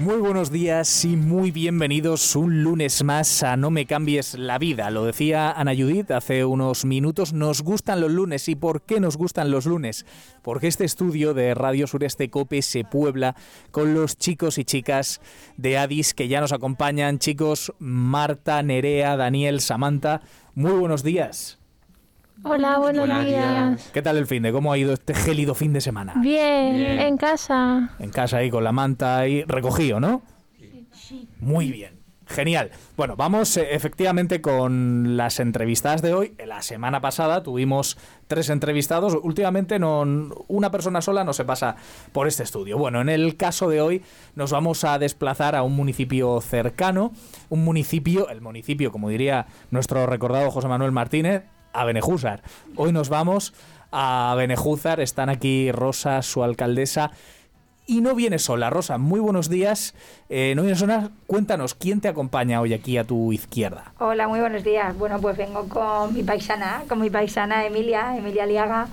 Muy buenos días y muy bienvenidos un lunes más a No me cambies la vida. Lo decía Ana Judith hace unos minutos, nos gustan los lunes. ¿Y por qué nos gustan los lunes? Porque este estudio de Radio Sureste Cope se puebla con los chicos y chicas de Adis que ya nos acompañan. Chicos, Marta, Nerea, Daniel, Samantha, muy buenos días. Hola, buenos días. ¿Qué tal el fin de? ¿Cómo ha ido este gélido fin de semana? Bien, en casa. En casa ahí con la manta ahí recogido, ¿no? Sí. Muy bien. Genial. Bueno, vamos eh, efectivamente con las entrevistadas de hoy. La semana pasada tuvimos tres entrevistados. Últimamente no, una persona sola no se pasa por este estudio. Bueno, en el caso de hoy nos vamos a desplazar a un municipio cercano, un municipio, el municipio, como diría nuestro recordado José Manuel Martínez, a Benejúzar. Hoy nos vamos a Benejúzar, están aquí Rosa, su alcaldesa. Y no viene sola, Rosa, muy buenos días. Eh, no viene sola, cuéntanos, ¿quién te acompaña hoy aquí a tu izquierda? Hola, muy buenos días. Bueno, pues vengo con mi paisana, con mi paisana Emilia, Emilia Liaga,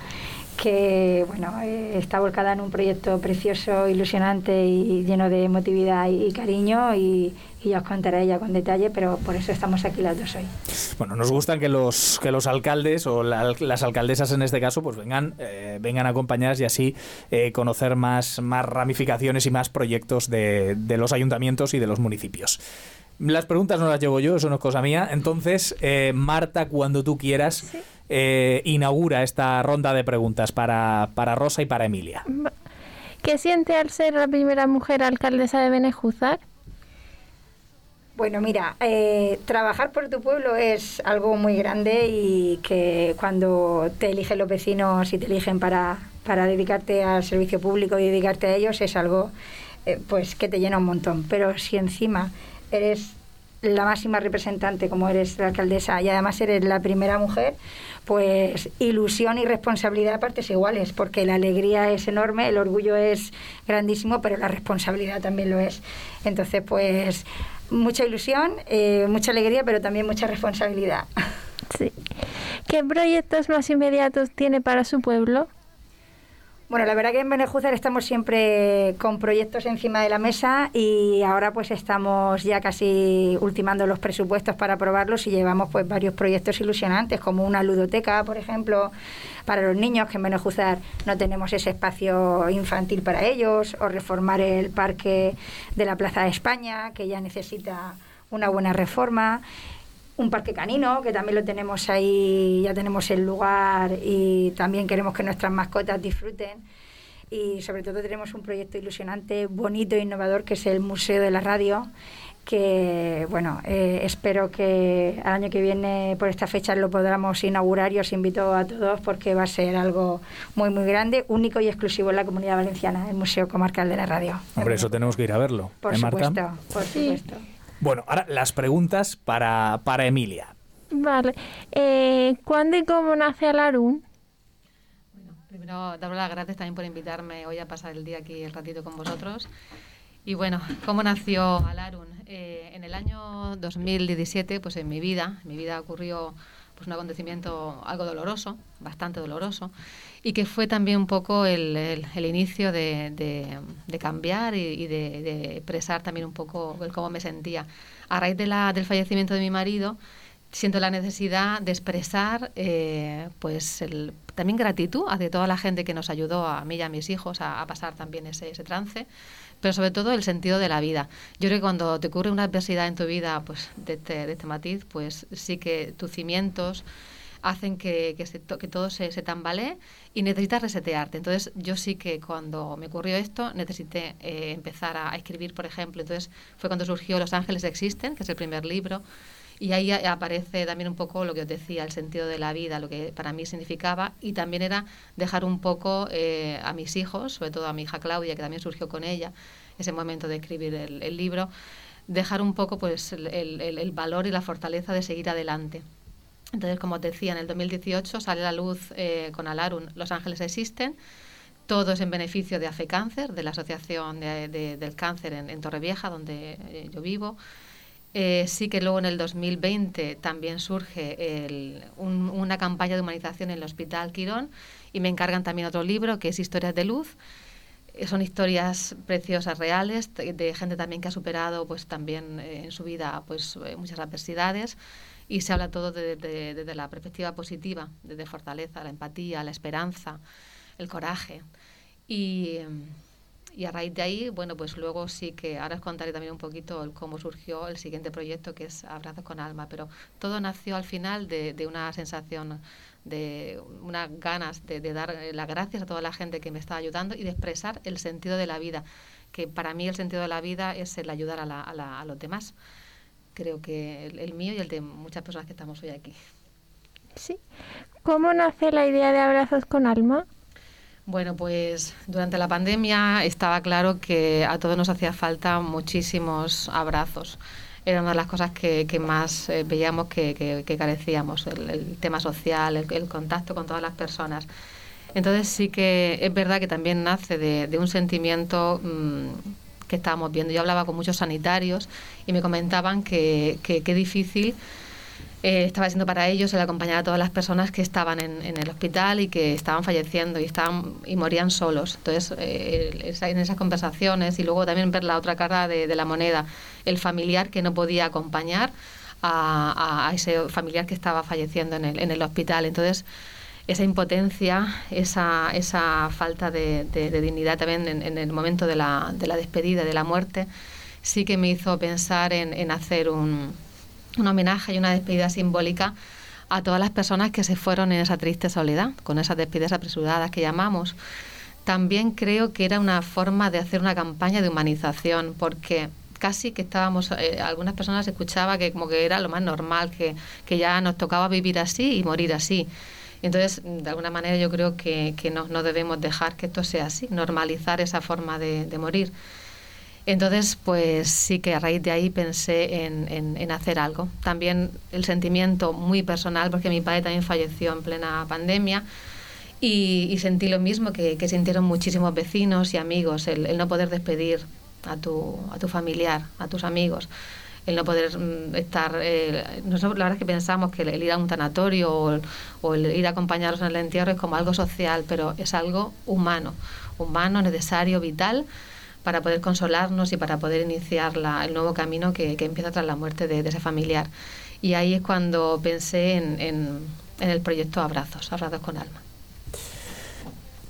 que bueno, eh, está volcada en un proyecto precioso, ilusionante y lleno de emotividad y, cariño y, ya os contaré ella con detalle, pero por eso estamos aquí las dos hoy. Bueno, nos gustan que los que los alcaldes o las alcaldesas en este caso pues vengan eh, vengan acompañadas y así eh, conocer más más ramificaciones y más proyectos de, de los ayuntamientos y de los municipios. Las preguntas no las llevo yo, eso no es cosa mía. Entonces, Marta, cuando tú quieras, eh, inaugura esta ronda de preguntas para, para Rosa y para Emilia. ¿Qué siente al ser la primera mujer alcaldesa de Benejúzar? Bueno, mira, eh, trabajar por tu pueblo es algo muy grande y que cuando te eligen los vecinos y te eligen para, para dedicarte al servicio público y dedicarte a ellos es algo eh, pues que te llena un montón. Pero si encima eres la máxima representante como eres la alcaldesa y además eres la primera mujer, pues ilusión y responsabilidad a partes iguales, porque la alegría es enorme, el orgullo es grandísimo, pero la responsabilidad también lo es. Entonces, pues mucha ilusión, eh, mucha alegría, pero también mucha responsabilidad. Sí. ¿Qué proyectos más inmediatos tiene para su pueblo? Bueno, la verdad que en Benejúzar estamos siempre con proyectos encima de la mesa y ahora pues estamos ya casi ultimando los presupuestos para aprobarlos y llevamos pues varios proyectos ilusionantes como una ludoteca, por ejemplo, para los niños que en Benejúzar no tenemos ese espacio infantil para ellos o reformar el parque de la Plaza de España que ya necesita una buena reforma un parque canino, que también lo tenemos ahí, ya tenemos el lugar y también queremos que nuestras mascotas disfruten. Y sobre todo tenemos un proyecto ilusionante, bonito e innovador, que es el Museo de la Radio, que bueno, eh, espero que al año que viene por esta fecha lo podamos inaugurar y os invito a todos porque va a ser algo muy muy grande, único y exclusivo en la comunidad valenciana, el Museo Comarcal de la Radio. Hombre, eso tenemos que ir a verlo. Por ¿eh, supuesto, por supuesto. Bueno, ahora las preguntas para, para Emilia. Vale. Eh, ¿Cuándo y cómo nace Alarún? Bueno, primero dar las gracias también por invitarme hoy a pasar el día aquí el ratito con vosotros. Y bueno, ¿cómo nació Alarun? Eh, en el año 2017, pues en mi vida, en mi vida ocurrió pues un acontecimiento algo doloroso, bastante doloroso, y que fue también un poco el, el, inicio de, de, cambiar y, de, de, expresar también un poco el cómo me sentía. A raíz de la, del fallecimiento de mi marido, siento la necesidad de expresar eh, pues el, también gratitud hacia toda la gente que nos ayudó a mí y a mis hijos a, a pasar también ese, ese trance pero sobre todo el sentido de la vida. Yo creo que cuando te ocurre una adversidad en tu vida pues de este, de este matiz, pues sí que tus cimientos hacen que, que, que todo se, se, tambalee y necesitas resetearte. Entonces, yo sí que cuando me ocurrió esto, necesité eh, empezar a, escribir, por ejemplo. Entonces, fue cuando surgió Los Ángeles Existen, que es el primer libro. Y ahí aparece también un poco lo que os decía, el sentido de la vida, lo que para mí significaba, y también era dejar un poco eh, a mis hijos, sobre todo a mi hija Claudia, que también surgió con ella, ese momento de escribir el, libro, dejar un poco pues el, el, valor y la fortaleza de seguir adelante. Entonces, como os decía, en el 2018 sale a la luz eh, con Alarun Los Ángeles Existen, todo es en beneficio de AFECáncer, de la Asociación del Cáncer en, Torrevieja, donde eh, yo vivo. Eh, sí que luego en el 2020 también surge una campaña de humanización en el Hospital Quirón y me encargan también otro libro que es Historias de Luz. Eh, son historias preciosas, reales, de, gente también que ha superado pues también en su vida pues muchas adversidades y se habla todo desde la perspectiva positiva, desde fortaleza, la empatía, la esperanza el coraje. Y, y, a raíz de ahí, bueno, pues luego sí que, ahora os contaré también un poquito cómo surgió el siguiente proyecto que es Abrazos con Alma, pero todo nació al final de, de una sensación, de unas ganas de, de, dar las gracias a toda la gente que me está ayudando y de expresar el sentido de la vida, que para mí el sentido de la vida es el ayudar a, la, a, la, a los demás. Creo que el, el mío y el de muchas personas que estamos hoy aquí. Sí. ¿Cómo nace la idea de Abrazos con Alma? Bueno, pues durante la pandemia estaba claro que a todos nos hacía falta muchísimos abrazos. Era una de las cosas que, más eh, veíamos que, carecíamos, el, tema social, el, contacto con todas las personas. Entonces sí que es verdad que también nace de, un sentimiento mm, que estábamos viendo. Yo hablaba con muchos sanitarios y me comentaban que qué difícil eh, estaba siendo para ellos el acompañar a todas las personas que estaban en, el hospital y que estaban falleciendo y estaban y morían solos. Entonces, eh, en esas conversaciones y luego también ver la otra cara de, la moneda, el familiar que no podía acompañar a, ese familiar que estaba falleciendo en el, en el hospital. Entonces, esa impotencia, esa, esa falta de, dignidad también en, el momento de la, de la despedida, de la muerte, sí que me hizo pensar en hacer un un homenaje y una despedida simbólica a todas las personas que se fueron en esa triste soledad, con esas despedidas apresuradas que llamamos. También creo que era una forma de hacer una campaña de humanización, porque casi que estábamos, eh, algunas personas escuchaba que como que era lo más normal, que, que, ya nos tocaba vivir así y morir así. Entonces, de alguna manera yo creo que, que no, no, debemos dejar que esto sea así, normalizar esa forma de, de morir. Entonces, pues sí que a raíz de ahí pensé en, hacer algo. También el sentimiento muy personal, porque mi padre también falleció en plena pandemia. Y, sentí lo mismo que, sintieron muchísimos vecinos y amigos, el, no poder despedir a tu, a tu familiar, a tus amigos, el no poder mm, estar... Eh, nosotros la verdad es que pensamos que el, ir a un tanatorio o, o, el ir a acompañarlos en el entierro es como algo social, pero es algo humano, humano, necesario, vital para poder consolarnos y para poder iniciar el nuevo camino que, empieza tras la muerte de, ese familiar. Y ahí es cuando pensé en, en, el proyecto Abrazos, Abrazos con Alma.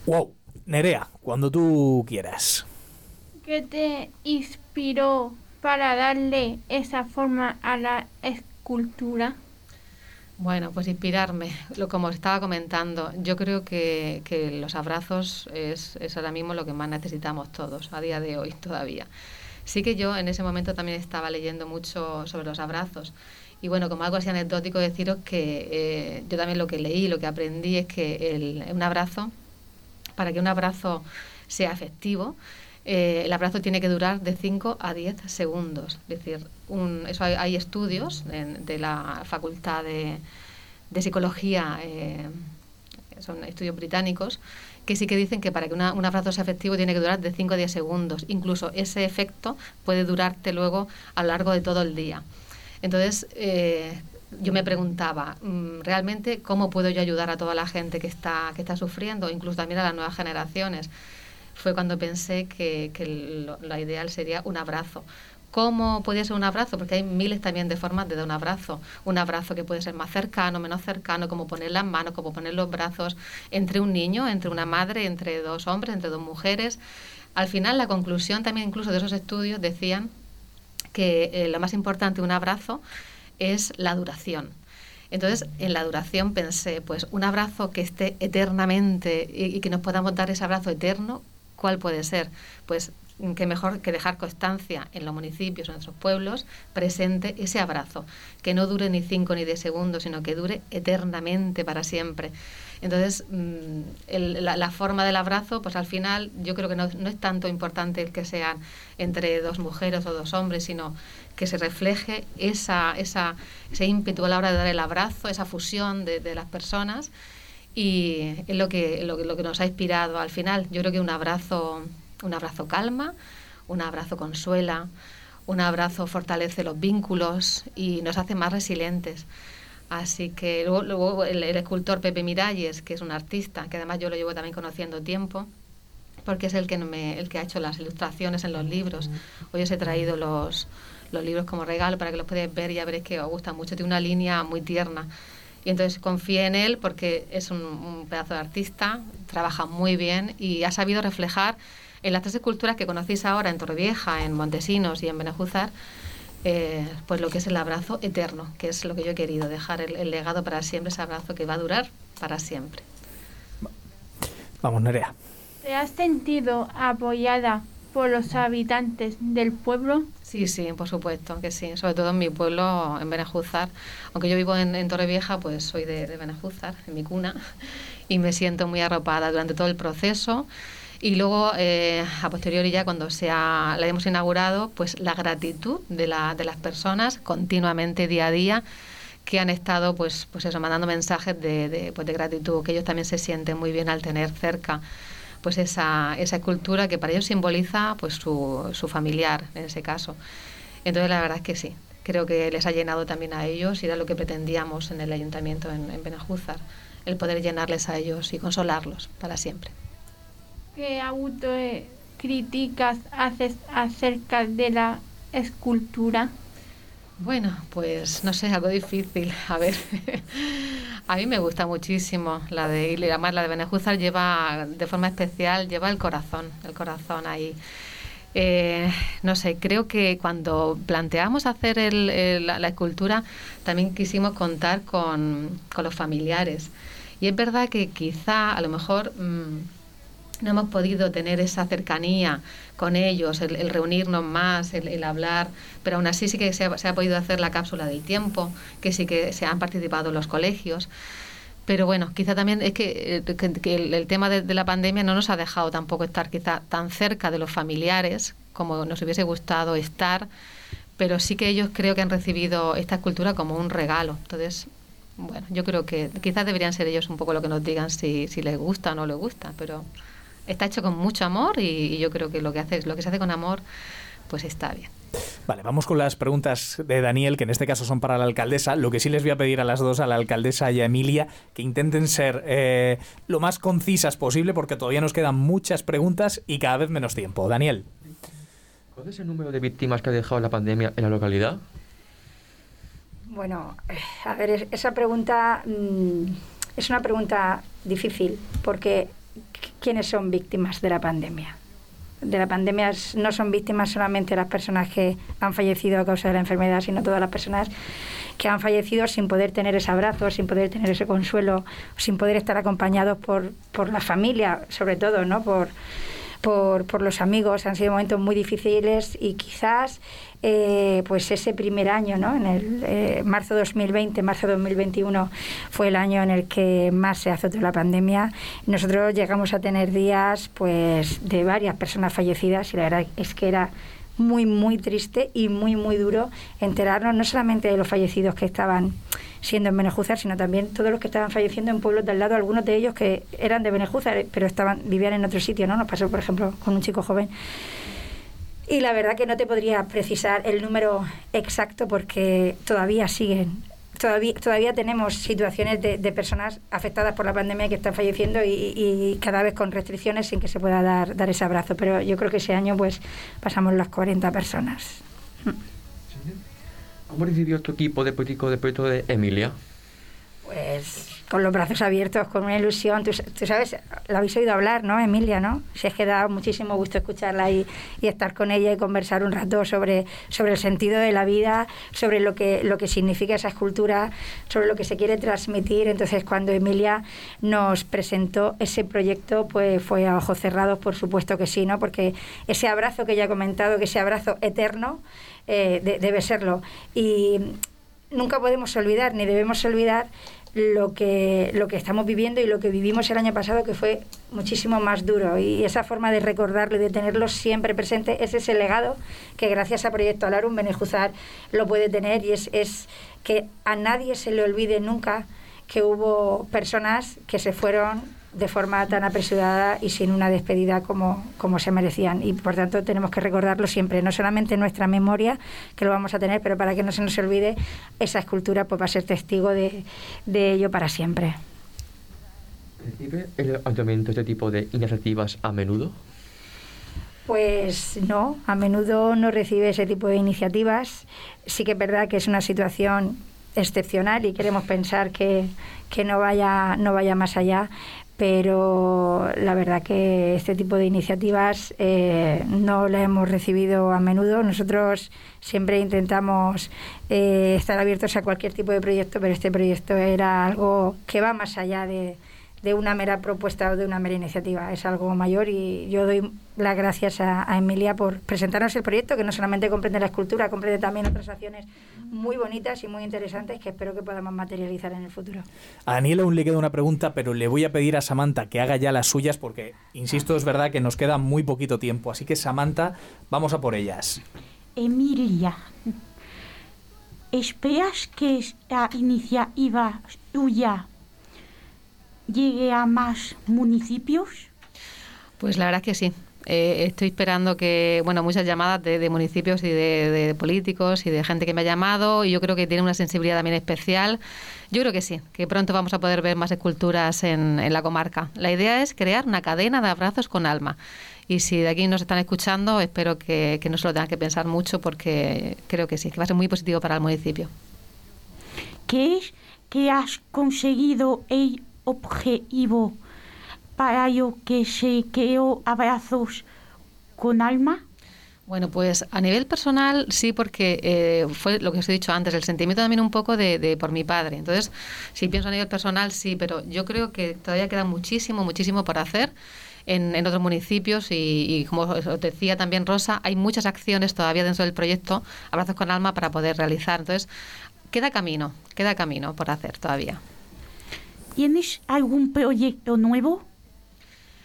Wow, Nerea, cuando tú quieras. ¿Qué te inspiró para darle esa forma a la escultura? Bueno, pues inspirarme, lo como estaba comentando, yo creo que, los abrazos es, es, ahora mismo lo que más necesitamos todos, a día de hoy todavía. Sí que yo en ese momento también estaba leyendo mucho sobre los abrazos. Y bueno, como algo así anecdótico, deciros que eh, yo también lo que leí, lo que aprendí es que el, un abrazo, para que un abrazo sea efectivo, eh, el abrazo tiene que durar de 5 a 10 segundos. Es decir, un, eso hay, estudios de, la Facultad de, Psicología, eh, son estudios británicos, que sí que dicen que para que un abrazo sea efectivo tiene que durar de 5 a 10 segundos. Incluso ese efecto puede durarte luego a lo largo de todo el día. Entonces, eh, yo me preguntaba, mm, ¿realmente cómo puedo yo ayudar a toda la gente que está, que está sufriendo, incluso también a las nuevas generaciones? Fue cuando pensé que, lo, ideal sería un abrazo. ¿Cómo podría ser un abrazo? Porque hay miles también de formas de dar un abrazo. Un abrazo que puede ser más cercano, menos cercano, como poner las manos, como poner los brazos entre un niño, entre una madre, entre dos hombres, entre dos mujeres. Al final, la conclusión también incluso de esos estudios decían que eh, lo más importante de un abrazo es la duración. Entonces, en la duración pensé, pues un abrazo que esté eternamente y que nos podamos dar ese abrazo eterno, ¿Cuál puede ser? Pues que mejor que dejar constancia en los municipios, en nuestros pueblos, presente ese abrazo, que no dure ni cinco ni diez segundos, sino que dure eternamente para siempre. Entonces, mm, la, forma del abrazo, pues al final yo creo que no, es tanto importante el que sean entre dos mujeres o dos hombres, sino que se refleje esa, esa, ese ímpetu a la hora de dar el abrazo, esa fusión de, de las personas. Y es lo que, lo, lo que nos ha inspirado al final. Yo creo que un abrazo, un abrazo calma, un abrazo consuela, un abrazo fortalece los vínculos y nos hace más resilientes. Así que luego, el, escultor Pepe Miralles, que es un artista, que además yo lo llevo también conociendo tiempo, porque es el que, me, el que ha hecho las ilustraciones en los libros. Hoy os he traído los, los libros como regalo para que los podáis ver y ya veréis que os gusta mucho. Tiene una línea muy tierna. Y entonces confié en él porque es un, un pedazo de artista, trabaja muy bien y ha sabido reflejar en las tres esculturas que conocéis ahora en Torrevieja, en Montesinos y en Benejúzar, eh, pues lo que es el abrazo eterno, que es lo que yo he querido, dejar el, legado para siempre, ese abrazo que va a durar para siempre. Vamos, Nerea. ¿Te has sentido apoyada por los habitantes del pueblo? Sí, sí, por supuesto que sí, sobre todo en mi pueblo, en Benejúzar. Aunque yo vivo en, en Torrevieja, pues soy de, de en mi cuna, y me siento muy arropada durante todo el proceso y luego, eh, a posteriori ya cuando sea, la hemos inaugurado, pues la gratitud de, la, de las personas continuamente día a día que han estado pues pues eso mandando mensajes de, de, pues de gratitud que ellos también se sienten muy bien al tener cerca pues esa, esa escultura que para ellos simboliza pues su, su familiar en ese caso entonces la verdad es que sí creo que les ha llenado también a ellos y era lo que pretendíamos en el ayuntamiento en, en Benajúzar el poder llenarles a ellos y consolarlos para siempre ¿Qué autocríticas haces acerca de la escultura? Bueno, pues no sé, algo difícil. A ver, a mí me gusta muchísimo la de, y además la de Benejúzar lleva, de forma especial, lleva el corazón, el corazón ahí. Eh, no sé, creo que cuando planteamos hacer el, la, escultura, también quisimos contar con, con, los familiares. Y es verdad que quizá, a lo mejor... Mmm, no hemos podido tener esa cercanía con ellos, el, reunirnos más, el, hablar, pero aún así sí que se ha, podido hacer la cápsula del tiempo, que sí que se han participado los colegios. Pero bueno, quizá también es que, eh, el, tema de, la pandemia no nos ha dejado tampoco estar quizá tan cerca de los familiares como nos hubiese gustado estar, pero sí que ellos creo que han recibido esta escultura como un regalo. Entonces, bueno, yo creo que quizás deberían ser ellos un poco lo que nos digan si, si les gusta o no les gusta, pero está hecho con mucho amor y, yo creo que lo que hace, lo que se hace con amor, pues está bien. Vale, vamos con las preguntas de Daniel, que en este caso son para la alcaldesa. Lo que sí les voy a pedir a las dos, a la alcaldesa y a Emilia, que intenten ser eh, lo más concisas posible, porque todavía nos quedan muchas preguntas y cada vez menos tiempo. Daniel. ¿Cuál es el número de víctimas que ha dejado la pandemia en la localidad? Bueno, a ver, esa pregunta mm, es una pregunta difícil, porque quiénes son víctimas de la pandemia. De la pandemia no son víctimas solamente las personas que han fallecido a causa de la enfermedad, sino todas las personas que han fallecido sin poder tener ese abrazo, sin poder tener ese consuelo, sin poder estar acompañados por, por la familia, sobre todo, ¿no? Por, por, por los amigos. Han sido momentos muy difíciles y quizás eh, pues ese primer año, ¿no? En el eh, marzo 2020, marzo 2021 fue el año en el que más se azotó la pandemia. Nosotros llegamos a tener días pues de varias personas fallecidas y la verdad es que era muy, muy triste y muy, muy duro enterarnos no solamente de los fallecidos que estaban siendo en Benejúzar, sino también todos los que estaban falleciendo en pueblos de al lado, algunos de ellos que eran de Benejúzar, pero estaban vivían en otro sitio, ¿no? Nos pasó, por ejemplo, con un chico joven y la verdad que no te podría precisar el número exacto porque todavía siguen. Todavía, todavía tenemos situaciones de, de personas afectadas por la pandemia que están falleciendo y, cada vez con restricciones sin que se pueda dar, dar ese abrazo. Pero yo creo que ese año pues pasamos las 40 personas. ¿Cómo recibió tu equipo de político de proyecto de Emilia? Pues con los brazos abiertos, con una ilusión. Tú, sabes, la habéis oído hablar, ¿no, Emilia? ¿no? Si es que da muchísimo gusto escucharla y, y, estar con ella y conversar un rato sobre, sobre el sentido de la vida, sobre lo que, lo que significa esa escultura, sobre lo que se quiere transmitir. Entonces, cuando Emilia nos presentó ese proyecto, pues fue a ojos cerrados, por supuesto que sí, ¿no? Porque ese abrazo que ella ha comentado, que ese abrazo eterno, eh, de, debe serlo. Y nunca podemos olvidar, ni debemos olvidar lo que, lo que estamos viviendo y lo que vivimos el año pasado, que fue muchísimo más duro. Y esa forma de recordarlo y de tenerlo siempre presente es ese legado que gracias a Proyecto Alarum Benejuzar lo puede tener y es, es que a nadie se le olvide nunca que hubo personas que se fueron de forma tan apresurada y sin una despedida como, como se merecían. Y por tanto tenemos que recordarlo siempre, no solamente en nuestra memoria, que lo vamos a tener, pero para que no se nos olvide, esa escultura pues va a ser testigo de, de ello para siempre. ¿Recibe el ayuntamiento este tipo de iniciativas a menudo? Pues no, a menudo no recibe ese tipo de iniciativas. Sí que es verdad que es una situación excepcional y queremos pensar que, que no vaya no vaya más allá pero la verdad que este tipo de iniciativas eh, no las hemos recibido a menudo. Nosotros siempre intentamos eh, estar abiertos a cualquier tipo de proyecto, pero este proyecto era algo que va más allá de, de una mera propuesta o de una mera iniciativa. Es algo mayor y yo doy las gracias a, a, Emilia por presentarnos el proyecto, que no solamente comprende la escultura, comprende también otras acciones muy bonitas y muy interesantes que espero que podamos materializar en el futuro. A Daniel aún le queda una pregunta, pero le voy a pedir a Samantha que haga ya las suyas porque, insisto, es verdad que nos queda muy poquito tiempo. Así que, Samantha, vamos a por ellas. Emilia, ¿esperas que esta iniciativa tuya llegue a más municipios? Pues la verdad que sí. Eh, estoy esperando que, bueno, muchas llamadas de, de municipios y de, de, políticos y de gente que me ha llamado y yo creo que tiene una sensibilidad también especial. Yo creo que sí, que pronto vamos a poder ver más esculturas en, en la comarca. La idea es crear una cadena de abrazos con alma. Y si de aquí nos están escuchando, espero que, que no se lo tengan que pensar mucho porque creo que sí, que va a ser muy positivo para el municipio. ¿Qué es que has conseguido el objetivo para yo que se creó abrazos con alma? Bueno, pues a nivel personal sí, porque eh, fue lo que os he dicho antes, el sentimiento también un poco de, de, por mi padre. Entonces, si pienso a nivel personal, sí, pero yo creo que todavía queda muchísimo, muchísimo por hacer. En, en, otros municipios y, y, como os decía también Rosa, hay muchas acciones todavía dentro del proyecto Abrazos con Alma para poder realizar. Entonces, queda camino, queda camino por hacer todavía. ¿Tienes algún proyecto nuevo?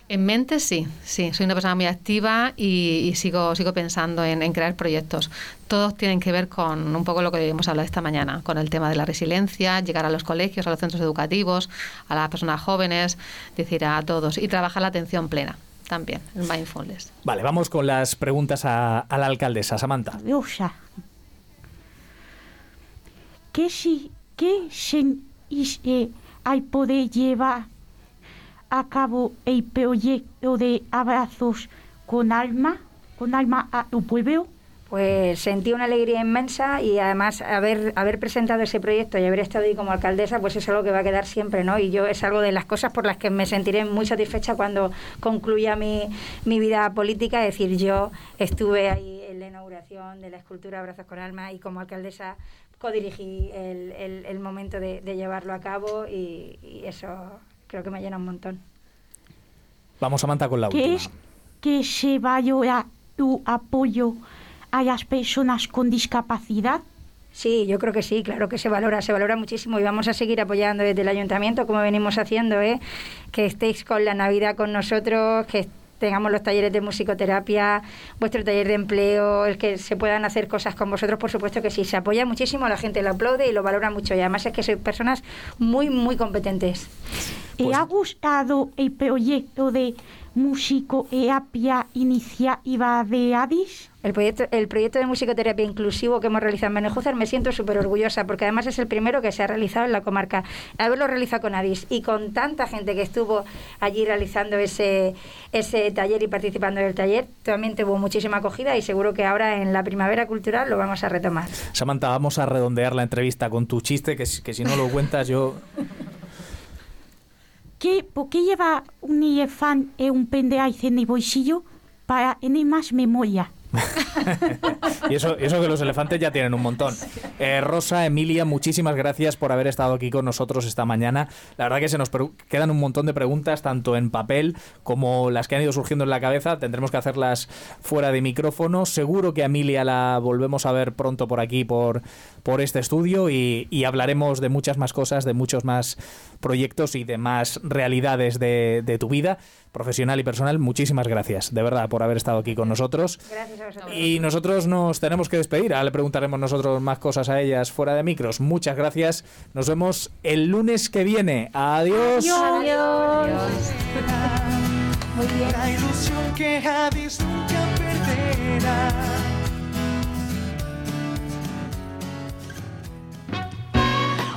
En mente sí, sí, soy una persona muy activa y, y sigo, sigo pensando en, en, crear proyectos. Todos tienen que ver con un poco lo que hemos hablado esta mañana, con el tema de la resiliencia, llegar a los colegios, a los centros educativos, a las personas jóvenes, decir a todos y trabajar la atención plena también, el mindfulness. Vale, vamos con las preguntas a, a la alcaldesa, Samantha. Rosa, ¿qué, si, qué se, eh, hay poder llevar a cabo el proyecto de abrazos con alma, con alma a tu pueblo? Pues sentí una alegría inmensa y además haber, presentado ese proyecto y haber estado ahí como alcaldesa, pues es algo que va a quedar siempre, ¿no? Y yo es algo de las cosas por las que me sentiré muy satisfecha cuando concluya mi, mi vida política, es decir, yo estuve ahí la inauguración de la escultura Abrazos con Alma y como alcaldesa codirigí el, el, el momento de, de, llevarlo a cabo y, y eso creo que me llena un montón. Vamos, Samantha, con la ¿Qué última. es que se vaya tu apoyo a las personas con discapacidad? Sí, yo creo que sí, claro que se valora, se valora muchísimo y vamos a seguir apoyando desde el ayuntamiento como venimos haciendo, ¿eh? que estéis con la Navidad con nosotros, que tengamos los talleres de musicoterapia, vuestro taller de empleo, el que se puedan hacer cosas con vosotros, por supuesto que sí, se apoya muchísimo, la gente lo aplaude y lo valora mucho y además es que sois personas muy, muy competentes. ¿Te pues... ha gustado el proyecto de musicoterapia iniciativa de Addis? El proyecto, el proyecto de musicoterapia inclusivo que hemos realizado en Benejúzar me siento súper orgullosa porque además es el primero que se ha realizado en la comarca. Haberlo realizado con Adis y con tanta gente que estuvo allí realizando ese, ese taller y participando en el taller, también tuvo muchísima acogida y seguro que ahora en la primavera cultural lo vamos a retomar. Samantha, vamos a redondear la entrevista con tu chiste, que, que si no lo cuentas yo... por qué lleva un elefante y un pendrive en el bolsillo? Para tener más memoria. y eso, eso que los elefantes ya tienen un montón. Eh, Rosa, Emilia, muchísimas gracias por haber estado aquí con nosotros esta mañana. La verdad que se nos quedan un montón de preguntas, tanto en papel como las que han ido surgiendo en la cabeza. Tendremos que hacerlas fuera de micrófono. Seguro que a Emilia la volvemos a ver pronto por aquí, por, por este estudio, y, y hablaremos de muchas más cosas, de muchos más proyectos y de más realidades de, de tu vida profesional y personal. Muchísimas gracias, de verdad, por haber estado aquí con nosotros. Gracias a vosotros. Y nosotros nos tenemos que despedir. Ahora le preguntaremos nosotros más cosas a ellas fuera de micros. Muchas gracias. Nos vemos el lunes que viene. Adiós. Adiós. Muy bien. La ilusión que Hades nunca perderá.